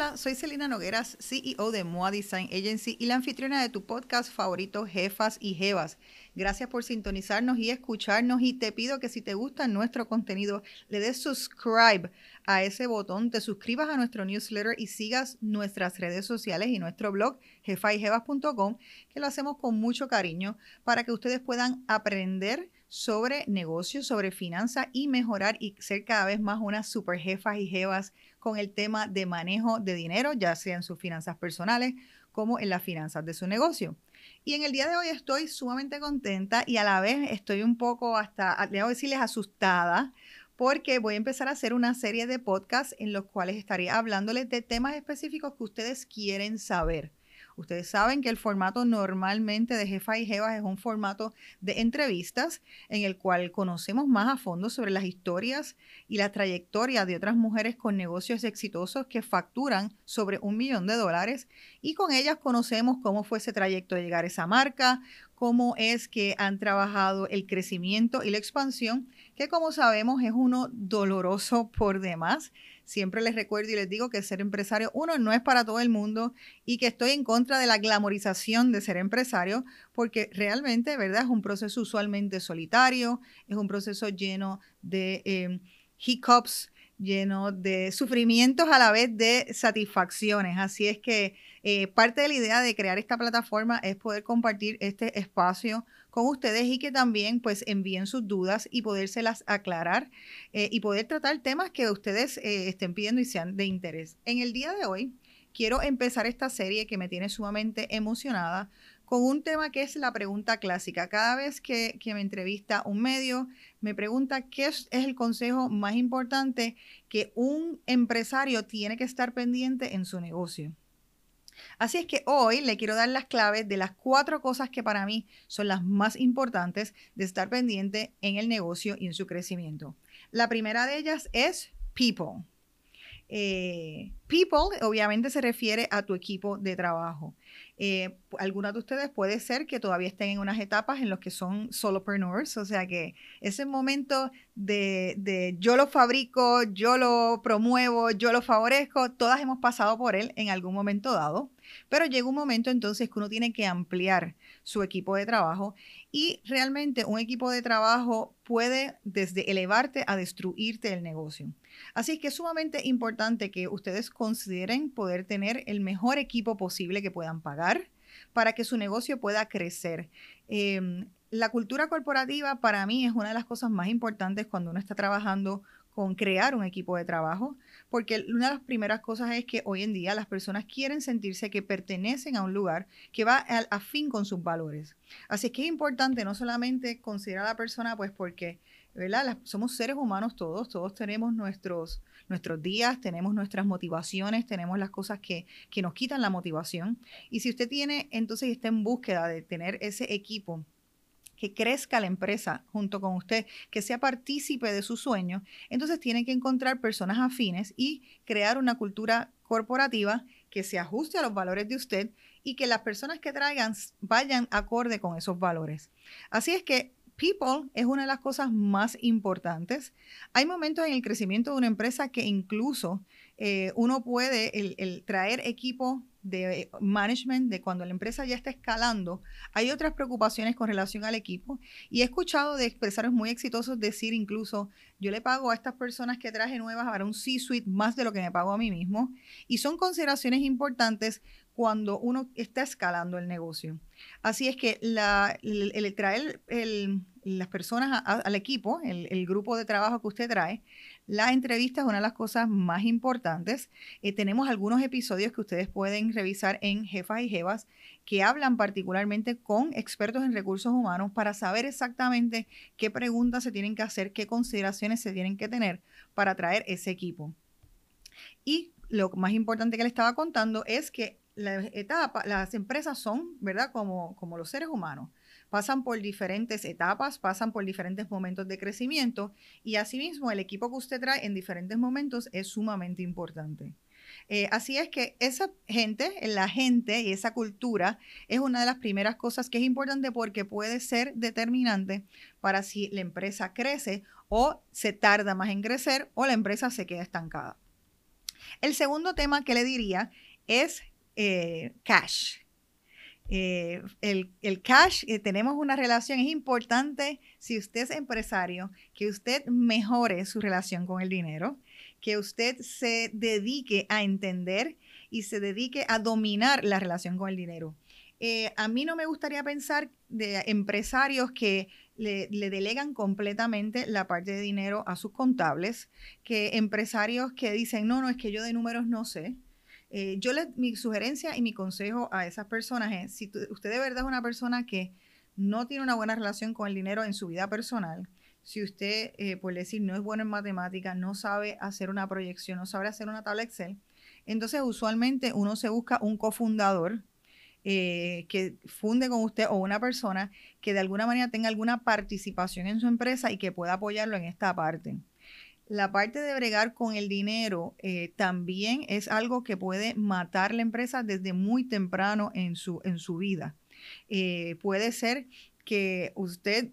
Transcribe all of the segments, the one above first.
Hola, soy Celina Nogueras, CEO de MOA Design Agency y la anfitriona de tu podcast favorito, Jefas y Jevas. Gracias por sintonizarnos y escucharnos y te pido que si te gusta nuestro contenido, le des subscribe a ese botón, te suscribas a nuestro newsletter y sigas nuestras redes sociales y nuestro blog jefayjevas.com, que lo hacemos con mucho cariño para que ustedes puedan aprender sobre negocios, sobre finanzas y mejorar y ser cada vez más unas super jefas y jevas con el tema de manejo de dinero, ya sea en sus finanzas personales como en las finanzas de su negocio. Y en el día de hoy estoy sumamente contenta y a la vez estoy un poco hasta, debo decirles, asustada porque voy a empezar a hacer una serie de podcasts en los cuales estaré hablándoles de temas específicos que ustedes quieren saber. Ustedes saben que el formato normalmente de Jefa y Jevas es un formato de entrevistas en el cual conocemos más a fondo sobre las historias y la trayectoria de otras mujeres con negocios exitosos que facturan sobre un millón de dólares y con ellas conocemos cómo fue ese trayecto de llegar a esa marca, cómo es que han trabajado el crecimiento y la expansión, que como sabemos es uno doloroso por demás Siempre les recuerdo y les digo que ser empresario, uno, no es para todo el mundo y que estoy en contra de la glamorización de ser empresario, porque realmente, ¿verdad? Es un proceso usualmente solitario, es un proceso lleno de eh, hiccups, lleno de sufrimientos a la vez de satisfacciones. Así es que eh, parte de la idea de crear esta plataforma es poder compartir este espacio con ustedes y que también pues envíen sus dudas y podérselas aclarar eh, y poder tratar temas que ustedes eh, estén pidiendo y sean de interés. En el día de hoy quiero empezar esta serie que me tiene sumamente emocionada con un tema que es la pregunta clásica. Cada vez que, me entrevista un medio, me pregunta qué es, el consejo más importante que un empresario tiene que estar pendiente en su negocio. Así es que hoy le quiero dar las claves de las cuatro cosas que para mí son las más importantes de estar pendiente en el negocio y en su crecimiento. La primera de ellas es people. Eh, people obviamente se refiere a tu equipo de trabajo. Eh, algunas de ustedes puede ser que todavía estén en unas etapas en las que son solopreneurs, o sea que ese momento de, de, yo lo fabrico, yo lo promuevo, yo lo favorezco, todas hemos pasado por él en algún momento dado, pero llega un momento entonces que uno tiene que ampliar su equipo de trabajo y realmente un equipo de trabajo puede desde elevarte a destruirte el negocio. Así que es sumamente importante que ustedes consideren poder tener el mejor equipo posible que puedan pagar para que su negocio pueda crecer. Em, la cultura corporativa para mí es una de las cosas más importantes cuando uno está trabajando con crear un equipo de trabajo, porque una de las primeras cosas es que hoy en día las personas quieren sentirse que pertenecen a un lugar que va a, fin con sus valores. Así que es importante no solamente considerar a la persona, pues porque, ¿verdad? somos seres humanos todos, todos tenemos nuestros, nuestros días, tenemos nuestras motivaciones, tenemos las cosas que, que nos quitan la motivación. Y si usted tiene, entonces está en búsqueda de tener ese equipo que crezca la empresa junto con usted, que sea partícipe de su sueño, entonces tiene que encontrar personas afines y crear una cultura corporativa que se ajuste a los valores de usted y que las personas que traigan vayan acorde con esos valores. Así es que people es una de las cosas más importantes. Hay momentos en el crecimiento de una empresa que incluso eh, uno puede traer equipo de management, de cuando la empresa ya está escalando, hay otras preocupaciones con relación al equipo. Y he escuchado de empresarios muy exitosos decir incluso, yo le pago a estas personas que traje nuevas para un C-suite más de lo que me pago a mí mismo. Y son consideraciones importantes cuando uno está escalando el negocio. Así es que el, traer las personas al equipo, el grupo de trabajo que usted trae, la entrevista es una de las cosas más importantes. Eh, tenemos algunos episodios que ustedes pueden revisar en Jefas y Jevas que hablan particularmente con expertos en recursos humanos para saber exactamente qué preguntas se tienen que hacer, qué consideraciones se tienen que tener para traer ese equipo. Y lo más importante que le estaba contando es que las empresas son, ¿verdad? Como los seres humanos pasan por diferentes etapas, pasan por diferentes momentos de crecimiento y asimismo el equipo que usted trae en diferentes momentos es sumamente importante. Eh, así es que esa gente, la gente y esa cultura es una de las primeras cosas que es importante porque puede ser determinante para si la empresa crece o se tarda más en crecer o la empresa se queda estancada. El segundo tema que le diría es eh, cash. Eh, el, el, cash, eh, tenemos una relación, es importante si usted es empresario, que usted mejore su relación con el dinero, que usted se dedique a entender y se dedique a dominar la relación con el dinero. Eh, a mí no me gustaría pensar de empresarios que le, delegan completamente la parte de dinero a sus contables, que empresarios que dicen, no, no, es que yo de números no sé. Eh, yo les, mi sugerencia y mi consejo a esas personas es, si usted de verdad es una persona que no tiene una buena relación con el dinero en su vida personal, si usted, eh, por decir, no es bueno en matemáticas, no sabe hacer una proyección, no sabe hacer una tabla Excel, entonces usualmente uno se busca un cofundador eh, que funde con usted o una persona que de alguna manera tenga alguna participación en su empresa y que pueda apoyarlo en esta parte. La parte de bregar con el dinero eh, también es algo que puede matar la empresa desde muy temprano en su, en su vida. puede ser que usted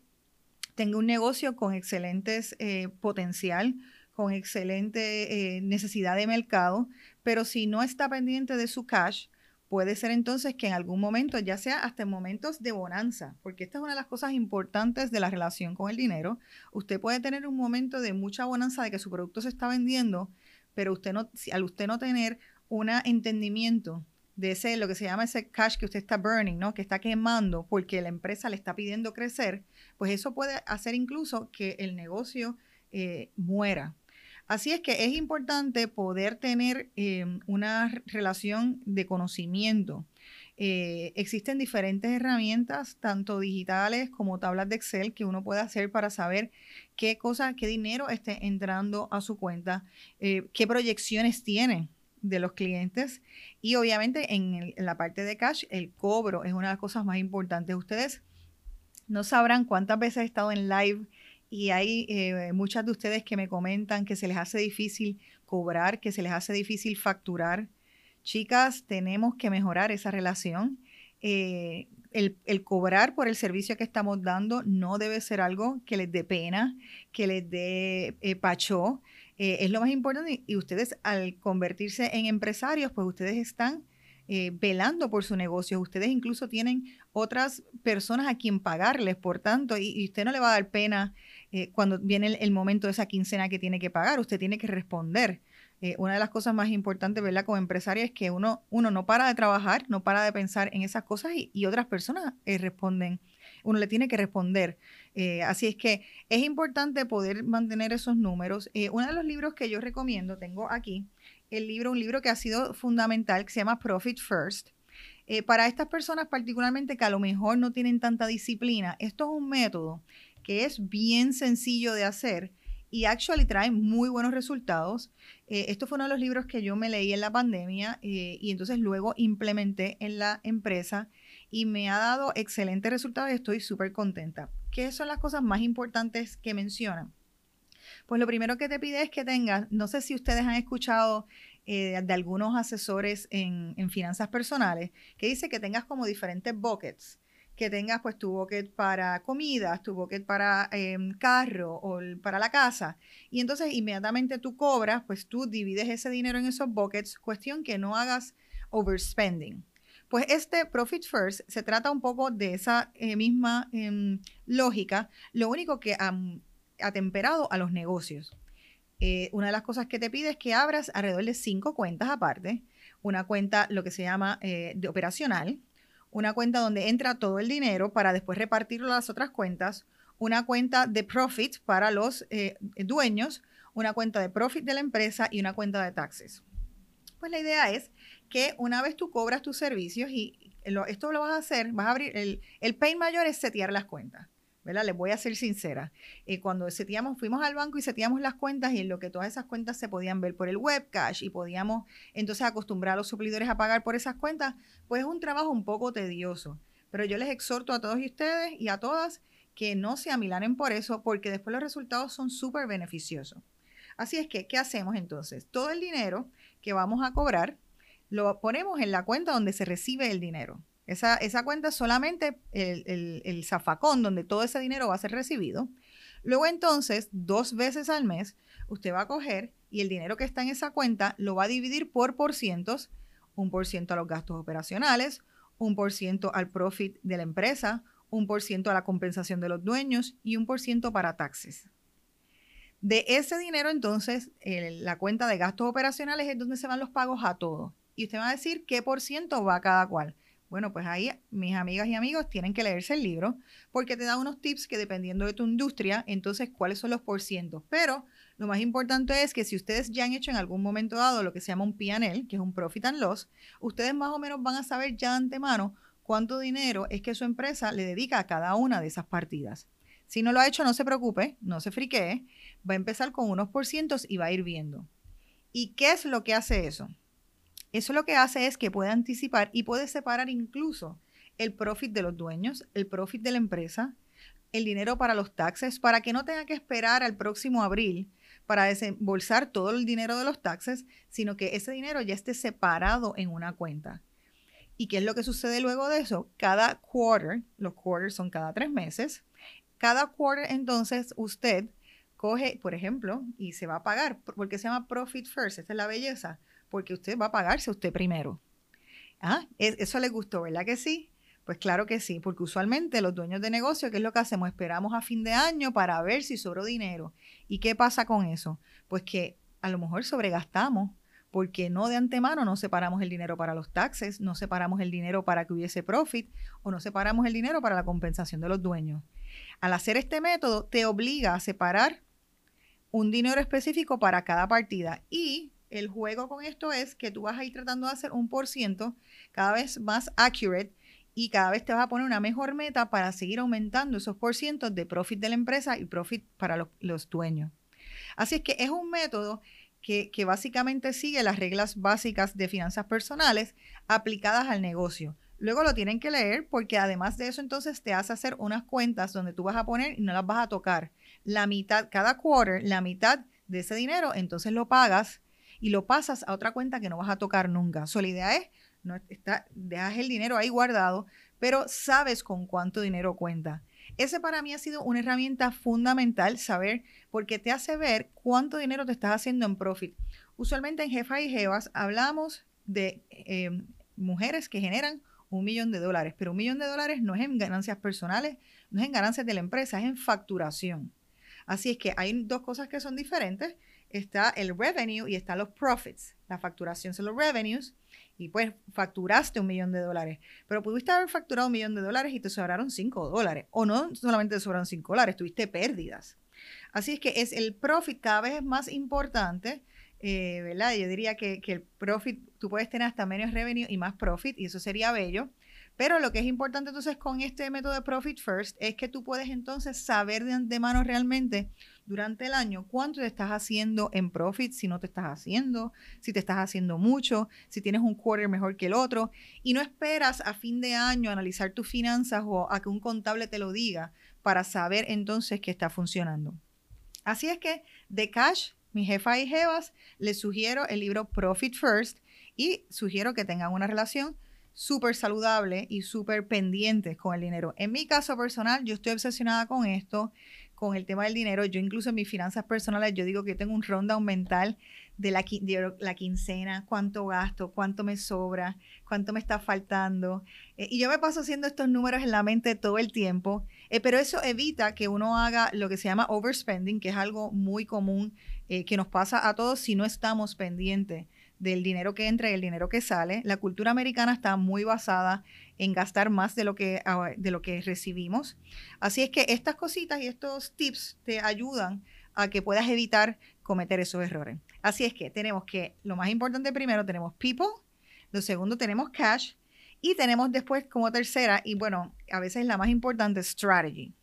tenga un negocio con excelentes eh, potencial, con excelente eh, necesidad de mercado, pero si no está pendiente de su cash, puede ser entonces que en algún momento, ya sea hasta en momentos de bonanza, porque esta es una de las cosas importantes de la relación con el dinero, usted puede tener un momento de mucha bonanza de que su producto se está vendiendo, pero usted no, al usted no tener un entendimiento de ese, lo que se llama ese cash que usted está burning, ¿no? Que está quemando porque la empresa le está pidiendo crecer, pues eso puede hacer incluso que el negocio eh, muera. Así es que es importante poder tener em, una relación de conocimiento. Eh, existen diferentes herramientas, tanto digitales como tablas de Excel, que uno puede hacer para saber qué cosa, qué dinero esté entrando a su cuenta, eh, qué proyecciones tiene de los clientes y obviamente en, la parte de cash el cobro es una de las cosas más importantes. Ustedes no sabrán cuántas veces he estado en live y hay eh, muchas de ustedes que me comentan que se les hace difícil cobrar, que se les hace difícil facturar. Chicas, tenemos que mejorar esa relación. Eh, el, cobrar por el servicio que estamos dando no debe ser algo que les dé pena, que les dé eh, pacho. Eh, es lo más importante y ustedes al convertirse en empresarios, pues ustedes están velando por su negocio. Ustedes incluso tienen otras personas a quien pagarles, por tanto, y, usted no le va a dar pena eh, cuando viene el, momento de esa quincena que tiene que pagar, usted tiene que responder. una de las cosas más importantes, ¿verdad? Como empresaria es que uno, uno no para de trabajar, no para de pensar en esas cosas y, otras personas responden uno le tiene que responder. Eh, así es que es importante poder mantener esos números. Eh, uno de los libros que yo recomiendo, tengo aquí el libro, un libro que ha sido fundamental, que se llama Profit First. Eh, para estas personas particularmente que a lo mejor no tienen tanta disciplina, esto es un método que es bien sencillo de hacer y actually trae muy buenos resultados. esto fue uno de los libros que yo me leí en la pandemia y entonces luego implementé en la empresa y me ha dado excelentes resultados y estoy súper contenta. ¿Qué son las cosas más importantes que mencionan? Pues lo primero que te pide es que tengas, no sé si ustedes han escuchado eh, de algunos asesores en, finanzas personales, que dice que tengas como diferentes buckets que tengas pues tu bucket para comidas, tu bucket para em, carro o para la casa. Y entonces inmediatamente tú cobras, pues tú divides ese dinero en esos buckets, cuestión que no hagas overspending. Pues este Profit First se trata un poco de esa eh, misma em, lógica, lo único que ha atemperado a los negocios. Eh, una de las cosas que te pide es que abras alrededor de cinco cuentas aparte. Una cuenta, lo que se llama eh, de operacional, una cuenta donde entra todo el dinero para después repartirlo a las otras cuentas, una cuenta de profit para los dueños, una cuenta de profit de la empresa y una cuenta de taxes. Pues la idea es que una vez tú cobras tus servicios y esto lo vas a hacer, vas a abrir, el, el pain mayor es setear las cuentas. ¿Verdad? Les voy a ser sincera. Eh, cuando seteamos, fuimos al banco y seteamos las cuentas y en lo que todas esas cuentas se podían ver por el webcash y podíamos entonces acostumbrar a los suplidores a pagar por esas cuentas, pues es un trabajo un poco tedioso. Pero yo les exhorto a todos ustedes y a todas que no se amilanen por eso porque después los resultados son súper beneficiosos. Así es que, ¿qué hacemos entonces? Todo el dinero que vamos a cobrar lo ponemos en la cuenta donde se recibe el dinero. Esa, esa cuenta es solamente el, el, zafacón donde todo ese dinero va a ser recibido. Luego entonces, dos veces al mes, usted va a coger y el dinero que está en esa cuenta lo va a dividir por porcientos, un por ciento a los gastos operacionales, un por ciento al profit de la empresa, un por ciento a la compensación de los dueños y un por ciento para taxes. De ese dinero, entonces, la cuenta de gastos operacionales es donde se van los pagos a todos. Y usted va a decir qué por ciento va a cada cual. Bueno, pues ahí mis amigas y amigos tienen que leerse el libro porque te da unos tips que dependiendo de tu industria, entonces cuáles son los porcientos. Pero lo más importante es que si ustedes ya han hecho en algún momento dado lo que se llama un P&L, que es un Profit and Loss, ustedes más o menos van a saber ya de antemano cuánto dinero es que su empresa le dedica a cada una de esas partidas. Si no lo ha hecho, no se preocupe, no se friquee, va a empezar con unos porcientos y va a ir viendo. ¿Y qué es lo que hace eso? Eso lo que hace es que puede anticipar y puede separar incluso el profit de los dueños, el profit de la empresa, el dinero para los taxes, para que no tenga que esperar al próximo abril para desembolsar todo el dinero de los taxes, sino que ese dinero ya esté separado en una cuenta. ¿Y qué es lo que sucede luego de eso? Cada quarter, los quarters son cada tres meses, cada quarter entonces usted coge, por ejemplo, y se va a pagar, porque se llama Profit First, esta es la belleza porque usted va a pagarse usted primero. Ah, eso le gustó, ¿verdad que sí? Pues claro que sí, porque usualmente los dueños de negocio, ¿qué es lo que hacemos? Esperamos a fin de año para ver si sobró dinero. ¿Y qué pasa con eso? Pues que a lo mejor sobregastamos porque no de antemano no separamos el dinero para los taxes, no separamos el dinero para que hubiese profit o no separamos el dinero para la compensación de los dueños. Al hacer este método te obliga a separar un dinero específico para cada partida y el juego con esto es que tú vas a ir tratando de hacer un por ciento cada vez más accurate y cada vez te vas a poner una mejor meta para seguir aumentando esos por cientos de profit de la empresa y profit para los, dueños. Así es que es un método que, que, básicamente sigue las reglas básicas de finanzas personales aplicadas al negocio. Luego lo tienen que leer porque además de eso entonces te hace hacer unas cuentas donde tú vas a poner y no las vas a tocar. La mitad, cada quarter, la mitad de ese dinero, entonces lo pagas y lo pasas a otra cuenta que no vas a tocar nunca. So, la idea es, no está, dejas el dinero ahí guardado, pero sabes con cuánto dinero cuenta. Ese para mí ha sido una herramienta fundamental saber porque te hace ver cuánto dinero te estás haciendo en profit. Usualmente en Jefa y Jevas hablamos de em, mujeres que generan un millón de dólares, pero un millón de dólares no es en ganancias personales, no es en ganancias de la empresa, es en facturación. Así es que hay dos cosas que son diferentes está el revenue y están los profits. La facturación son los revenues y pues facturaste un millón de dólares. Pero pudiste haber facturado un millón de dólares y te sobraron cinco dólares. O no solamente te sobraron cinco dólares, tuviste pérdidas. Así es que es el profit cada vez más importante, eh, ¿verdad? Yo diría que, que el profit, tú puedes tener hasta menos revenue y más profit y eso sería bello. Pero lo que es importante entonces con este método de Profit First es que tú puedes entonces saber de antemano realmente durante el año cuánto te estás haciendo en profit, si no te estás haciendo, si te estás haciendo mucho, si tienes un quarter mejor que el otro. Y no esperas a fin de año analizar tus finanzas o a que un contable te lo diga para saber entonces que está funcionando. Así es que de Cash, mi jefa y jevas, les sugiero el libro Profit First y sugiero que tengan una relación súper saludable y súper pendientes con el dinero. En mi caso personal, yo estoy obsesionada con esto, con el tema del dinero. Yo incluso en mis finanzas personales, yo digo que tengo un rundown mental de la, la quincena, cuánto gasto, cuánto me sobra, cuánto me está faltando. Eh, y yo me paso haciendo estos números en la mente todo el tiempo, eh, pero eso evita que uno haga lo que se llama overspending, que es algo muy común eh, que nos pasa a todos si no estamos pendientes del dinero que entra y el dinero que sale. La cultura americana está muy basada en gastar más de lo que, ah, de lo que recibimos. Así es que estas cositas y estos tips te ayudan a que puedas evitar cometer esos errores. Así es que tenemos que, lo más importante primero, tenemos people, lo segundo tenemos cash y tenemos después como tercera, y bueno, a veces la más importante, strategy.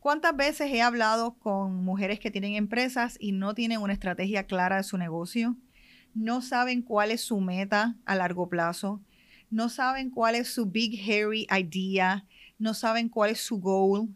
¿Cuántas veces he hablado con mujeres que tienen empresas y no tienen una estrategia clara de su negocio? No saben cuál es su meta a largo plazo, no saben cuál es su big hairy idea, no saben cuál es su goal.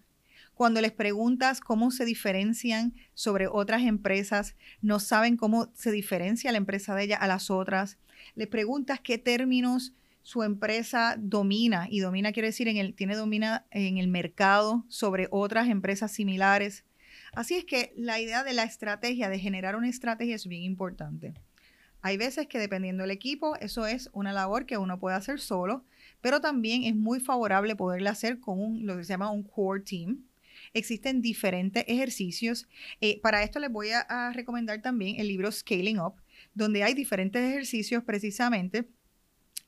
Cuando les preguntas cómo se diferencian sobre otras empresas, no saben cómo se diferencia la empresa de ella a las otras. Les preguntas qué términos su empresa domina y domina quiere decir en el tiene domina en el mercado sobre otras empresas similares. Así es que la idea de la estrategia, de generar una estrategia es bien importante. Hay veces que dependiendo del equipo, eso es una labor que uno puede hacer solo, pero también es muy favorable poderla hacer con un, lo que se llama un core team. Existen diferentes ejercicios. Eh, para esto les voy a recomendar también el libro Scaling Up, donde hay diferentes ejercicios precisamente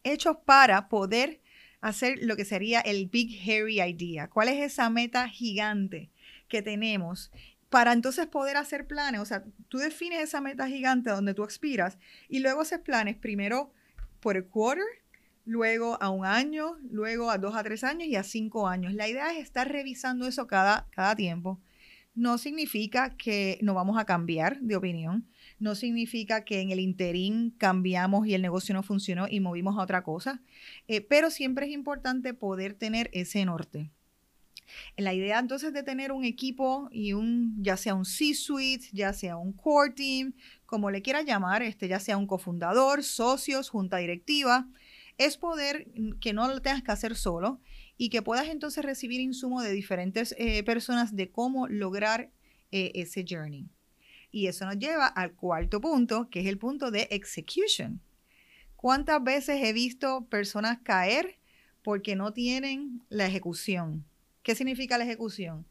hechos para poder hacer lo que sería el Big Hairy Idea. ¿Cuál es esa meta gigante que tenemos? Para entonces poder hacer planes, o sea, tú defines esa meta gigante donde tú expiras y luego haces planes primero por el quarter, luego a un año, luego a dos a tres años y a cinco años. La idea es estar revisando eso cada, cada tiempo. No significa que no vamos a cambiar de opinión, no significa que en el interín cambiamos y el negocio no funcionó y movimos a otra cosa, eh, pero siempre es importante poder tener ese norte. La idea entonces de tener un equipo y un, ya sea un C-suite, ya sea un core team, como le quiera llamar, este, ya sea un cofundador, socios, junta directiva, es poder que no lo tengas que hacer solo y que puedas entonces recibir insumo de diferentes eh, personas de cómo lograr eh, ese journey. Y eso nos lleva al cuarto punto, que es el punto de execution. ¿Cuántas veces he visto personas caer porque no tienen la ejecución? ¿Qué significa la ejecución?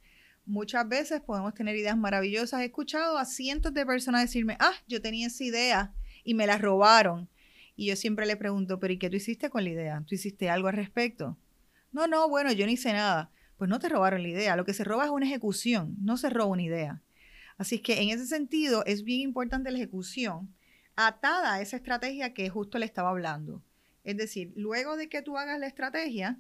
Muchas veces podemos tener ideas maravillosas. He escuchado a cientos de personas decirme, ah, yo tenía esa idea y me la robaron. Y yo siempre le pregunto, pero ¿y qué tú hiciste con la idea? ¿Tú hiciste algo al respecto? No, no, bueno, yo no hice nada. Pues no te robaron la idea. Lo que se roba es una ejecución, no se roba una idea. Así que en ese sentido es bien importante la ejecución atada a esa estrategia que justo le estaba hablando. Es decir, luego de que tú hagas la estrategia,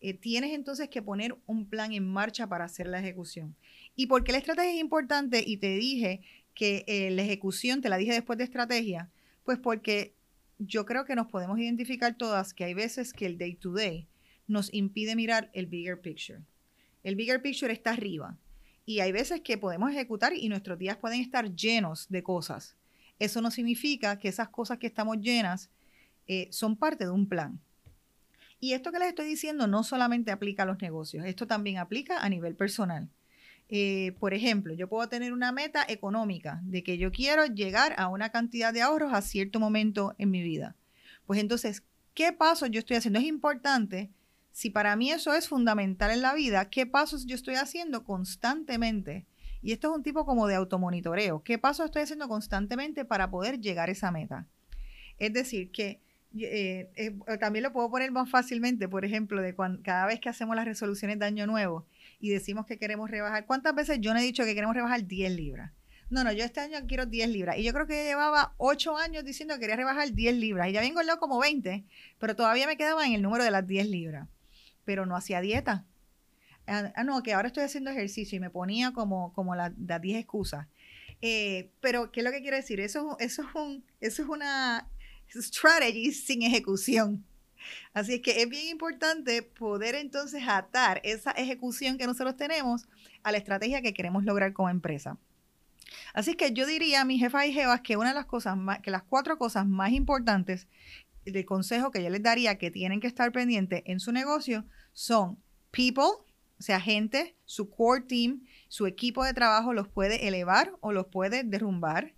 eh, tienes entonces que poner un plan en marcha para hacer la ejecución. ¿Y por qué la estrategia es importante? Y te dije que eh, la ejecución, te la dije después de estrategia, pues porque yo creo que nos podemos identificar todas que hay veces que el day to day nos impide mirar el bigger picture. El bigger picture está arriba y hay veces que podemos ejecutar y nuestros días pueden estar llenos de cosas. Eso no significa que esas cosas que estamos llenas eh, son parte de un plan. Y esto que les estoy diciendo no solamente aplica a los negocios, esto también aplica a nivel personal. Eh, por ejemplo, yo puedo tener una meta económica de que yo quiero llegar a una cantidad de ahorros a cierto momento en mi vida. Pues entonces, ¿qué pasos yo estoy haciendo? Es importante si para mí eso es fundamental en la vida, ¿qué pasos yo estoy haciendo constantemente? Y esto es un tipo como de automonitoreo. ¿Qué pasos estoy haciendo constantemente para poder llegar a esa meta? Es decir, que eh, también lo puedo poner más fácilmente, por ejemplo, de cuando, cada vez que hacemos las resoluciones de año nuevo y decimos que queremos rebajar, ¿cuántas veces yo no he dicho que queremos rebajar 10 libras? No, no, yo este año quiero 10 libras. Y yo creo que llevaba 8 años diciendo que quería rebajar 10 libras. Y ya vengo loco como 20, pero todavía me quedaba en el número de las 10 libras pero no hacía dieta. Ah, ah, no, que ahora estoy haciendo ejercicio y me ponía como, como las 10 excusas. Eh, pero, ¿qué es lo que quiero decir? Eso, eso, es, un, eso es una strategy sin ejecución. Así es que es bien importante poder entonces atar esa ejecución que nosotros tenemos a la estrategia que queremos lograr como empresa. Así que yo diría a mis jefas y jefas que una de las cosas más, que las cuatro cosas más importantes de consejo que yo les daría que tienen que estar pendientes en su negocio son people, o sea, gente, su core team, su equipo de trabajo los puede elevar o los puede derrumbar.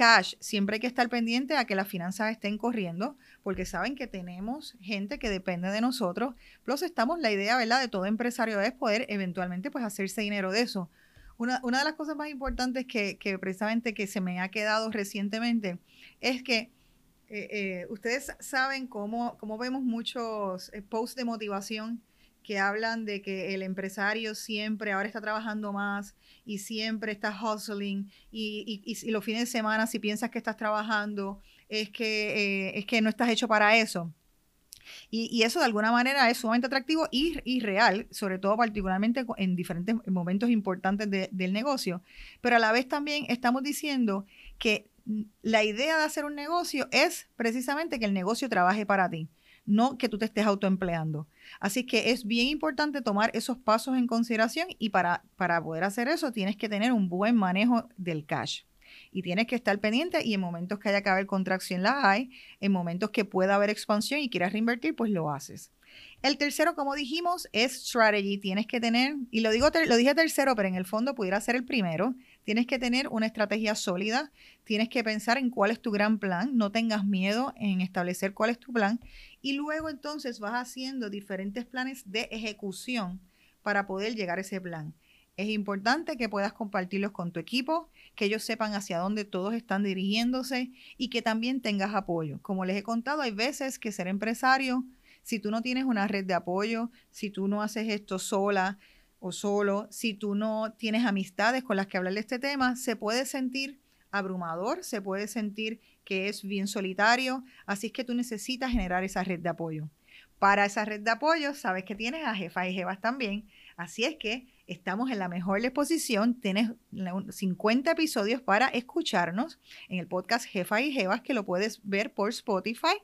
Cash, siempre hay que estar pendiente a que las finanzas estén corriendo, porque saben que tenemos gente que depende de nosotros. Plus, estamos, la idea, ¿verdad?, de todo empresario es poder eventualmente pues hacerse dinero de eso. Una, una de las cosas más importantes que, que precisamente que se me ha quedado recientemente es que eh, eh, ustedes saben cómo, cómo vemos muchos eh, posts de motivación que hablan de que el empresario siempre ahora está trabajando más y siempre está hustling y, y, los fines de semana si piensas que estás trabajando es que, es que no estás hecho para eso. Y, eso de alguna manera es sumamente atractivo y, real, sobre todo particularmente en diferentes momentos importantes del negocio. Pero a la vez también estamos diciendo que la idea de hacer un negocio es precisamente que el negocio trabaje para ti, no que tú te estés autoempleando. Así que es bien importante tomar esos pasos en consideración y para, para poder hacer eso tienes que tener un buen manejo del cash. Y tienes que estar pendiente y en momentos que haya que haber contracción la hay, en momentos que pueda haber expansión y quieras reinvertir, pues lo haces. El tercero, como dijimos, es strategy. Tienes que tener, y lo, digo, lo dije tercero, pero en el fondo pudiera ser el primero, tienes que tener una estrategia sólida, tienes que pensar en cuál es tu gran plan, no tengas miedo en establecer cuál es tu plan, y luego entonces vas haciendo diferentes planes de ejecución para poder llegar a ese plan. Es importante que puedas compartirlos con tu equipo, que ellos sepan hacia dónde todos están dirigiéndose y que también tengas apoyo. Como les he contado, hay veces que ser empresario si tú no tienes una red de apoyo, si tú no haces esto sola o solo, si tú no tienes amistades con las que hablar de este tema, se puede sentir abrumador, se puede sentir que es bien solitario, así es que tú necesitas generar esa red de apoyo. Para esa red de apoyo, sabes que tienes a jefas y jefas también, así es que estamos en la mejor disposición. Tienes 50 episodios para escucharnos en el podcast Jefa y Jevas, que lo puedes ver por Spotify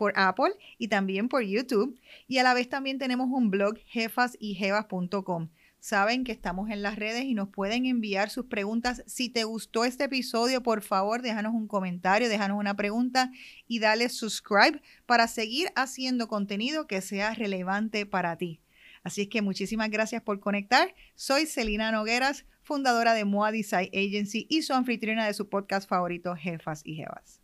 por Apple y también por YouTube. Y a la vez también tenemos un blog jefasyjevas.com. Saben que estamos en las redes y nos pueden enviar sus preguntas. Si te gustó este episodio, por favor, déjanos un comentario, déjanos una pregunta y dale subscribe para seguir haciendo contenido que sea relevante para ti. Así es que muchísimas gracias por conectar. Soy Celina Nogueras, fundadora de Moa Design Agency y su anfitriona de su podcast favorito, Jefas y Jevas.